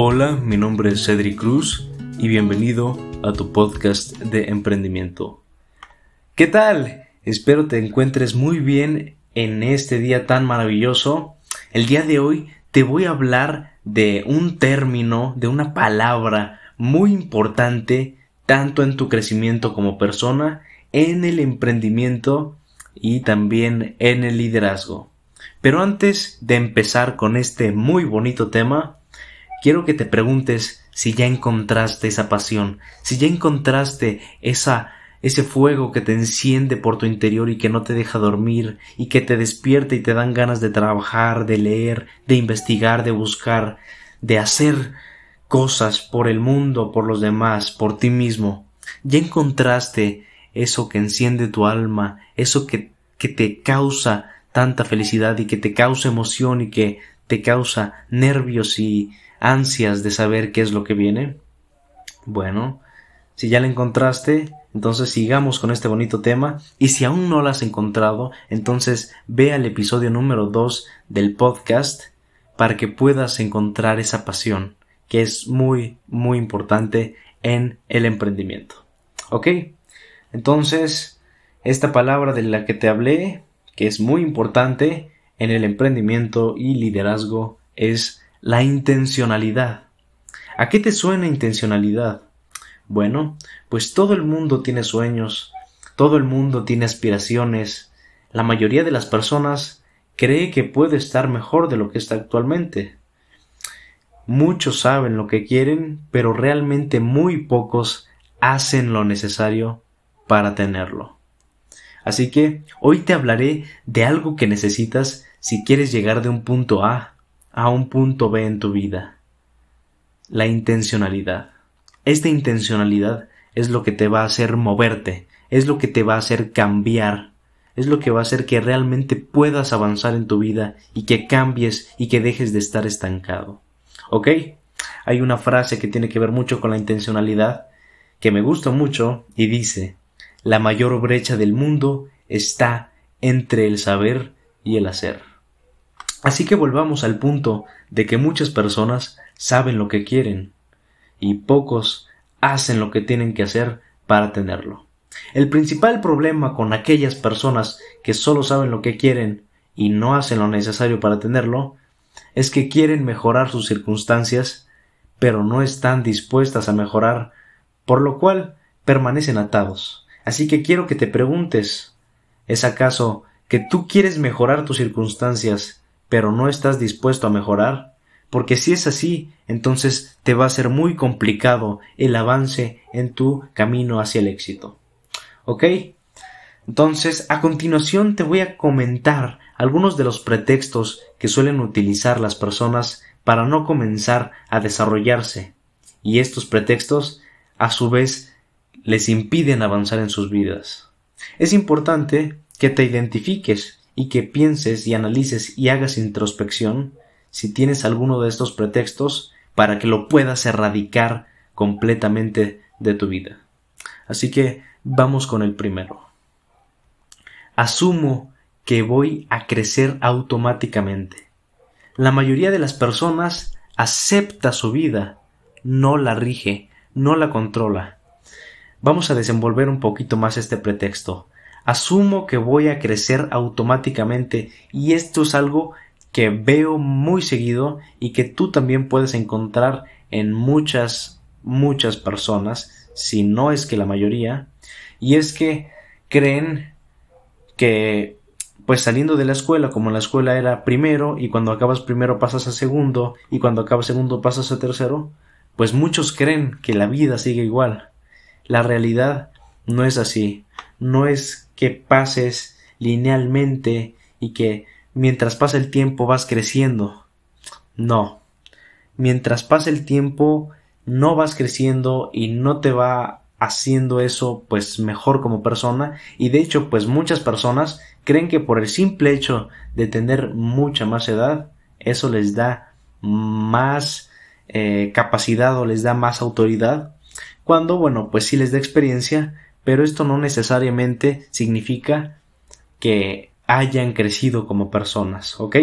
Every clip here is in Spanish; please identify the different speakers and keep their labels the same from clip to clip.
Speaker 1: Hola, mi nombre es Cedric Cruz y bienvenido a tu podcast de emprendimiento. ¿Qué tal? Espero te encuentres muy bien en este día tan maravilloso. El día de hoy te voy a hablar de un término, de una palabra muy importante tanto en tu crecimiento como persona, en el emprendimiento y también en el liderazgo. Pero antes de empezar con este muy bonito tema, quiero que te preguntes si ya encontraste esa pasión, si ya encontraste esa ese fuego que te enciende por tu interior y que no te deja dormir y que te despierta y te dan ganas de trabajar, de leer, de investigar, de buscar, de hacer cosas por el mundo, por los demás, por ti mismo. Ya encontraste eso que enciende tu alma, eso que, que te causa tanta felicidad y que te causa emoción y que te causa nervios y ansias de saber qué es lo que viene? Bueno, si ya la encontraste, entonces sigamos con este bonito tema y si aún no la has encontrado, entonces ve al episodio número 2 del podcast para que puedas encontrar esa pasión que es muy, muy importante en el emprendimiento. ¿Ok? Entonces, esta palabra de la que te hablé, que es muy importante en el emprendimiento y liderazgo, es la intencionalidad. ¿A qué te suena intencionalidad? Bueno, pues todo el mundo tiene sueños, todo el mundo tiene aspiraciones, la mayoría de las personas cree que puede estar mejor de lo que está actualmente. Muchos saben lo que quieren, pero realmente muy pocos hacen lo necesario para tenerlo. Así que hoy te hablaré de algo que necesitas si quieres llegar de un punto A a un punto B en tu vida. La intencionalidad. Esta intencionalidad es lo que te va a hacer moverte, es lo que te va a hacer cambiar, es lo que va a hacer que realmente puedas avanzar en tu vida y que cambies y que dejes de estar estancado. ¿Ok? Hay una frase que tiene que ver mucho con la intencionalidad que me gusta mucho y dice la mayor brecha del mundo está entre el saber y el hacer. Así que volvamos al punto de que muchas personas saben lo que quieren y pocos hacen lo que tienen que hacer para tenerlo. El principal problema con aquellas personas que solo saben lo que quieren y no hacen lo necesario para tenerlo es que quieren mejorar sus circunstancias pero no están dispuestas a mejorar, por lo cual permanecen atados. Así que quiero que te preguntes ¿es acaso que tú quieres mejorar tus circunstancias pero no estás dispuesto a mejorar? Porque si es así, entonces te va a ser muy complicado el avance en tu camino hacia el éxito. ¿Ok? Entonces, a continuación te voy a comentar algunos de los pretextos que suelen utilizar las personas para no comenzar a desarrollarse. Y estos pretextos, a su vez, les impiden avanzar en sus vidas. Es importante que te identifiques y que pienses y analices y hagas introspección si tienes alguno de estos pretextos para que lo puedas erradicar completamente de tu vida. Así que vamos con el primero. Asumo que voy a crecer automáticamente. La mayoría de las personas acepta su vida, no la rige, no la controla. Vamos a desenvolver un poquito más este pretexto asumo que voy a crecer automáticamente y esto es algo que veo muy seguido y que tú también puedes encontrar en muchas, muchas personas, si no es que la mayoría, y es que creen que pues saliendo de la escuela, como la escuela era primero, y cuando acabas primero pasas a segundo, y cuando acabas segundo pasas a tercero, pues muchos creen que la vida sigue igual. La realidad no es así. No es que pases linealmente y que mientras pasa el tiempo vas creciendo. No. Mientras pasa el tiempo no vas creciendo y no te va haciendo eso pues mejor como persona y de hecho pues muchas personas creen que por el simple hecho de tener mucha más edad eso les da más eh, capacidad o les da más autoridad cuando bueno pues sí les da experiencia pero esto no necesariamente significa que hayan crecido como personas, ¿ok?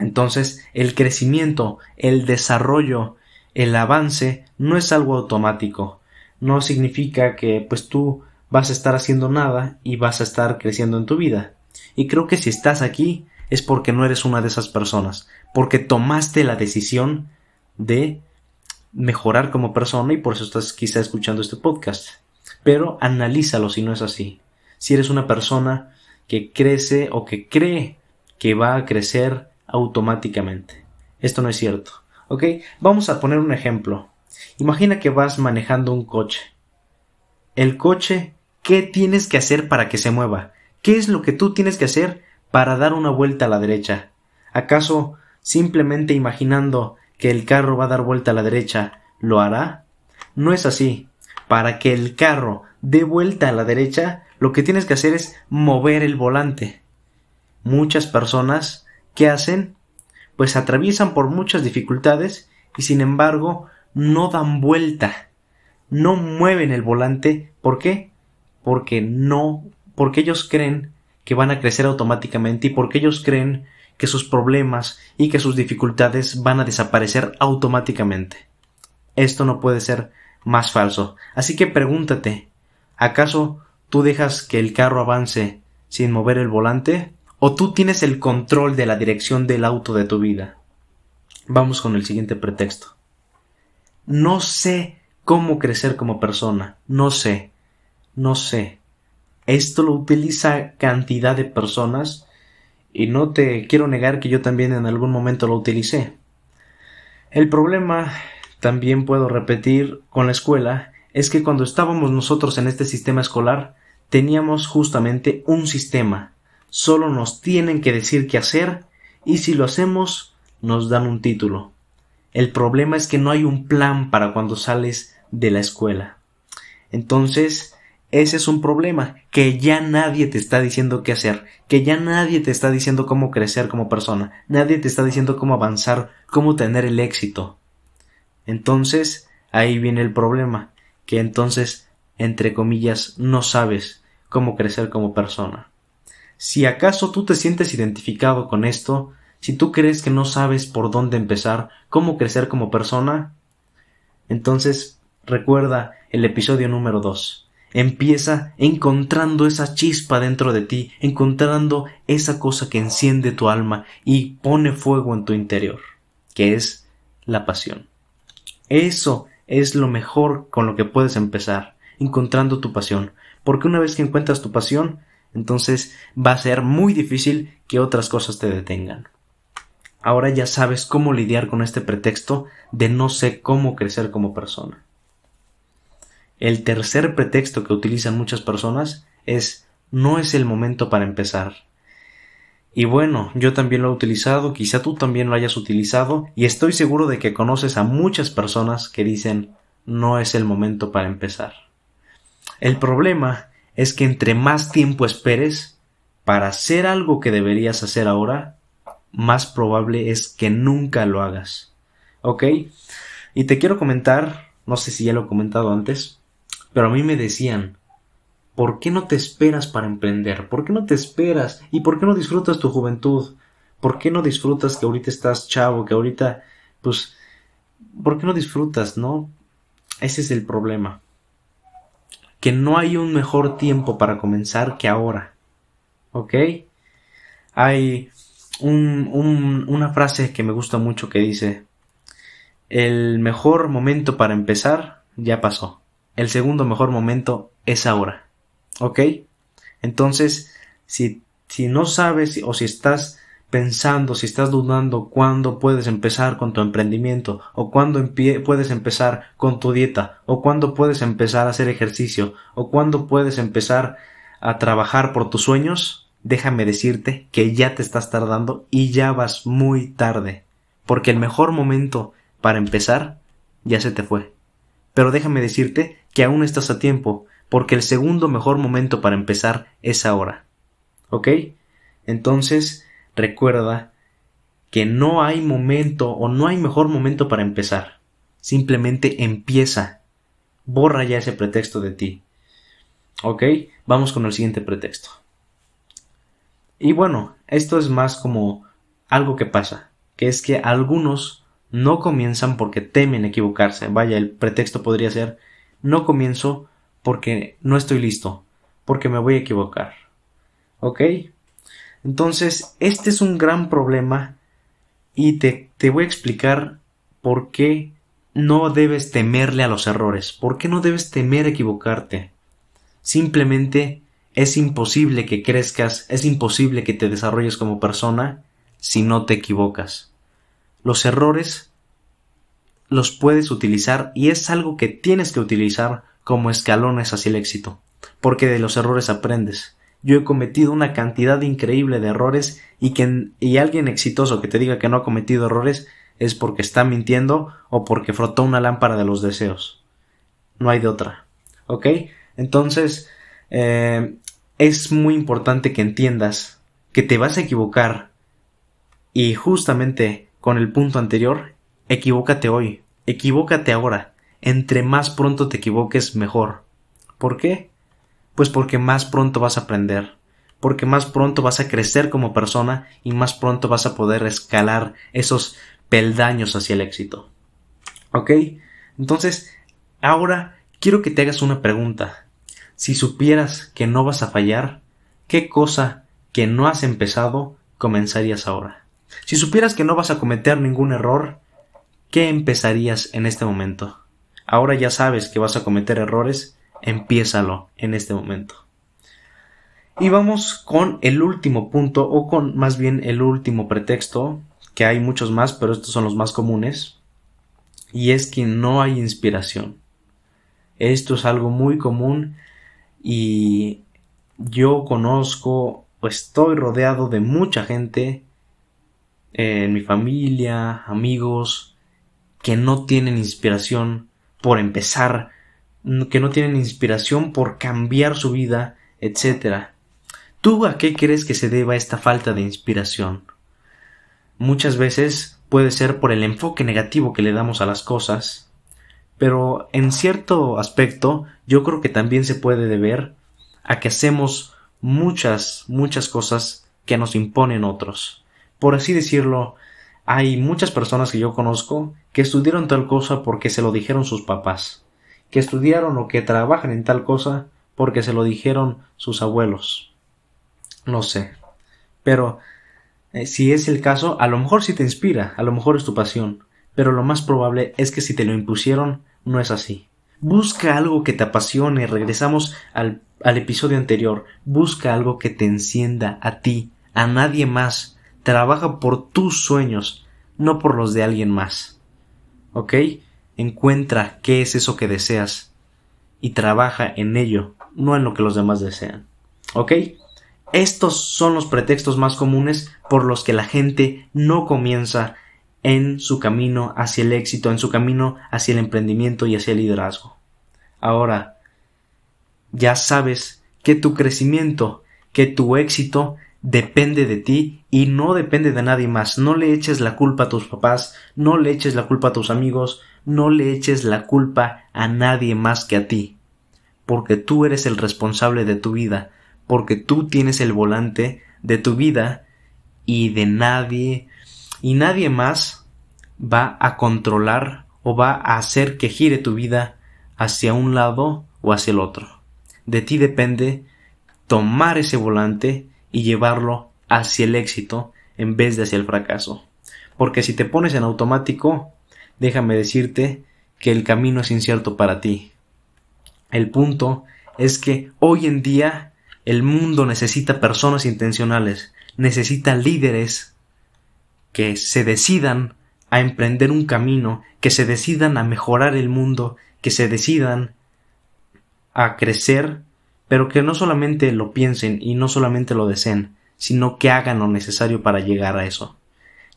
Speaker 1: Entonces, el crecimiento, el desarrollo el avance no es algo automático. No significa que pues tú vas a estar haciendo nada y vas a estar creciendo en tu vida. Y creo que si estás aquí es porque no eres una de esas personas, porque tomaste la decisión de mejorar como persona y por eso estás quizá escuchando este podcast. Pero analízalo si no es así. Si eres una persona que crece o que cree que va a crecer automáticamente. Esto no es cierto. ¿Ok? Vamos a poner un ejemplo. Imagina que vas manejando un coche. El coche, ¿qué tienes que hacer para que se mueva? ¿Qué es lo que tú tienes que hacer para dar una vuelta a la derecha? ¿Acaso simplemente imaginando que el carro va a dar vuelta a la derecha, lo hará? No es así. Para que el carro dé vuelta a la derecha, lo que tienes que hacer es mover el volante. Muchas personas, ¿qué hacen? Pues atraviesan por muchas dificultades y sin embargo no dan vuelta, no mueven el volante. ¿Por qué? Porque no, porque ellos creen que van a crecer automáticamente y porque ellos creen que sus problemas y que sus dificultades van a desaparecer automáticamente. Esto no puede ser más falso. Así que pregúntate, ¿acaso tú dejas que el carro avance sin mover el volante? ¿O tú tienes el control de la dirección del auto de tu vida? Vamos con el siguiente pretexto. No sé cómo crecer como persona. No sé. No sé. Esto lo utiliza cantidad de personas y no te quiero negar que yo también en algún momento lo utilicé. El problema, también puedo repetir, con la escuela, es que cuando estábamos nosotros en este sistema escolar, teníamos justamente un sistema. Solo nos tienen que decir qué hacer y si lo hacemos, nos dan un título. El problema es que no hay un plan para cuando sales de la escuela. Entonces, ese es un problema, que ya nadie te está diciendo qué hacer, que ya nadie te está diciendo cómo crecer como persona, nadie te está diciendo cómo avanzar, cómo tener el éxito. Entonces, ahí viene el problema, que entonces, entre comillas, no sabes cómo crecer como persona. Si acaso tú te sientes identificado con esto, si tú crees que no sabes por dónde empezar, cómo crecer como persona, entonces recuerda el episodio número 2 Empieza encontrando esa chispa dentro de ti, encontrando esa cosa que enciende tu alma y pone fuego en tu interior, que es la pasión. Eso es lo mejor con lo que puedes empezar, encontrando tu pasión, porque una vez que encuentras tu pasión, entonces va a ser muy difícil que otras cosas te detengan. Ahora ya sabes cómo lidiar con este pretexto de no sé cómo crecer como persona. El tercer pretexto que utilizan muchas personas es no es el momento para empezar. Y bueno, yo también lo he utilizado, quizá tú también lo hayas utilizado, y estoy seguro de que conoces a muchas personas que dicen no es el momento para empezar. El problema es que entre más tiempo esperes para hacer algo que deberías hacer ahora, más probable es que nunca lo hagas. ¿Ok? Y te quiero comentar, no sé si ya lo he comentado antes, pero a mí me decían, ¿por qué no te esperas para emprender? ¿Por qué no te esperas? ¿Y por qué no disfrutas tu juventud? ¿Por qué no disfrutas que ahorita estás chavo, que ahorita, pues, ¿por qué no disfrutas, no? Ese es el problema. Que no hay un mejor tiempo para comenzar que ahora. ¿Ok? Hay un, un, una frase que me gusta mucho que dice, el mejor momento para empezar ya pasó el segundo mejor momento es ahora. ¿Ok? Entonces, si, si no sabes o si estás pensando, si estás dudando cuándo puedes empezar con tu emprendimiento, o cuándo puedes empezar con tu dieta, o cuándo puedes empezar a hacer ejercicio, o cuándo puedes empezar a trabajar por tus sueños, déjame decirte que ya te estás tardando y ya vas muy tarde, porque el mejor momento para empezar ya se te fue. Pero déjame decirte que aún estás a tiempo, porque el segundo mejor momento para empezar es ahora. ¿Ok? Entonces, recuerda que no hay momento o no hay mejor momento para empezar. Simplemente empieza. Borra ya ese pretexto de ti. ¿Ok? Vamos con el siguiente pretexto. Y bueno, esto es más como algo que pasa, que es que algunos no comienzan porque temen equivocarse. Vaya, el pretexto podría ser no comienzo porque no estoy listo, porque me voy a equivocar. ¿Ok? Entonces, este es un gran problema y te, te voy a explicar por qué no debes temerle a los errores, por qué no debes temer equivocarte. Simplemente es imposible que crezcas, es imposible que te desarrolles como persona si no te equivocas. Los errores los puedes utilizar y es algo que tienes que utilizar como escalones hacia el éxito, porque de los errores aprendes. Yo he cometido una cantidad increíble de errores y que y alguien exitoso que te diga que no ha cometido errores es porque está mintiendo o porque frotó una lámpara de los deseos. No hay de otra. ¿Ok? Entonces, eh, es muy importante que entiendas que te vas a equivocar y justamente con el punto anterior, equivócate hoy, equivócate ahora. Entre más pronto te equivoques, mejor. ¿Por qué? Pues porque más pronto vas a aprender, porque más pronto vas a crecer como persona y más pronto vas a poder escalar esos peldaños hacia el éxito. ¿Ok? Entonces, ahora quiero que te hagas una pregunta. Si supieras que no vas a fallar, ¿qué cosa que no has empezado comenzarías ahora? Si supieras que no vas a cometer ningún error, ¿qué empezarías en este momento? Ahora ya sabes que vas a cometer errores, empiézalo en este momento. Y vamos con el último punto, o con más bien el último pretexto, que hay muchos más, pero estos son los más comunes, y es que no hay inspiración. Esto es algo muy común y yo conozco o estoy rodeado de mucha gente en mi familia, amigos, que no tienen inspiración por empezar, que no tienen inspiración por cambiar su vida, etc. ¿Tú a qué crees que se deba esta falta de inspiración? Muchas veces puede ser por el enfoque negativo que le damos a las cosas, pero en cierto aspecto yo creo que también se puede deber a que hacemos muchas, muchas cosas que nos imponen otros por así decirlo, hay muchas personas que yo conozco que estudiaron tal cosa porque se lo dijeron sus papás, que estudiaron o que trabajan en tal cosa porque se lo dijeron sus abuelos. No sé. Pero eh, si es el caso, a lo mejor sí te inspira, a lo mejor es tu pasión, pero lo más probable es que si te lo impusieron, no es así. Busca algo que te apasione, regresamos al, al episodio anterior, busca algo que te encienda a ti, a nadie más, Trabaja por tus sueños, no por los de alguien más. ¿Ok? Encuentra qué es eso que deseas y trabaja en ello, no en lo que los demás desean. ¿Ok? Estos son los pretextos más comunes por los que la gente no comienza en su camino hacia el éxito, en su camino hacia el emprendimiento y hacia el liderazgo. Ahora, ya sabes que tu crecimiento, que tu éxito depende de ti y no depende de nadie más. No le eches la culpa a tus papás, no le eches la culpa a tus amigos, no le eches la culpa a nadie más que a ti. Porque tú eres el responsable de tu vida, porque tú tienes el volante de tu vida y de nadie y nadie más va a controlar o va a hacer que gire tu vida hacia un lado o hacia el otro. De ti depende tomar ese volante y llevarlo hacia el éxito en vez de hacia el fracaso. Porque si te pones en automático, déjame decirte que el camino es incierto para ti. El punto es que hoy en día el mundo necesita personas intencionales, necesita líderes que se decidan a emprender un camino, que se decidan a mejorar el mundo, que se decidan a crecer pero que no solamente lo piensen y no solamente lo deseen, sino que hagan lo necesario para llegar a eso.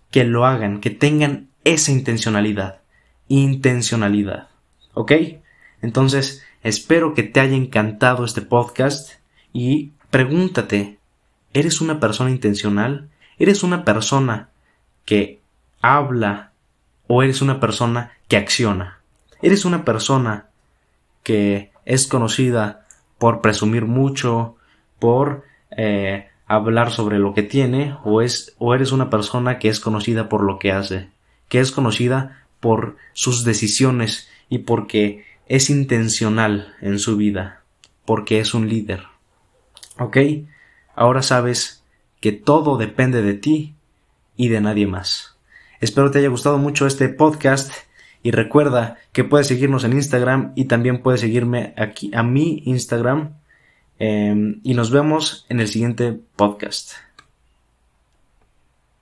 Speaker 1: Que lo hagan, que tengan esa intencionalidad. Intencionalidad. ¿Ok? Entonces, espero que te haya encantado este podcast y pregúntate, ¿eres una persona intencional? ¿Eres una persona que habla o eres una persona que acciona? ¿Eres una persona que es conocida por presumir mucho, por eh, hablar sobre lo que tiene, o, es, o eres una persona que es conocida por lo que hace, que es conocida por sus decisiones y porque es intencional en su vida, porque es un líder. ¿Ok? Ahora sabes que todo depende de ti y de nadie más. Espero te haya gustado mucho este podcast y recuerda que puedes seguirnos en Instagram y también puedes seguirme aquí a mi Instagram. Em, y nos vemos en el siguiente podcast.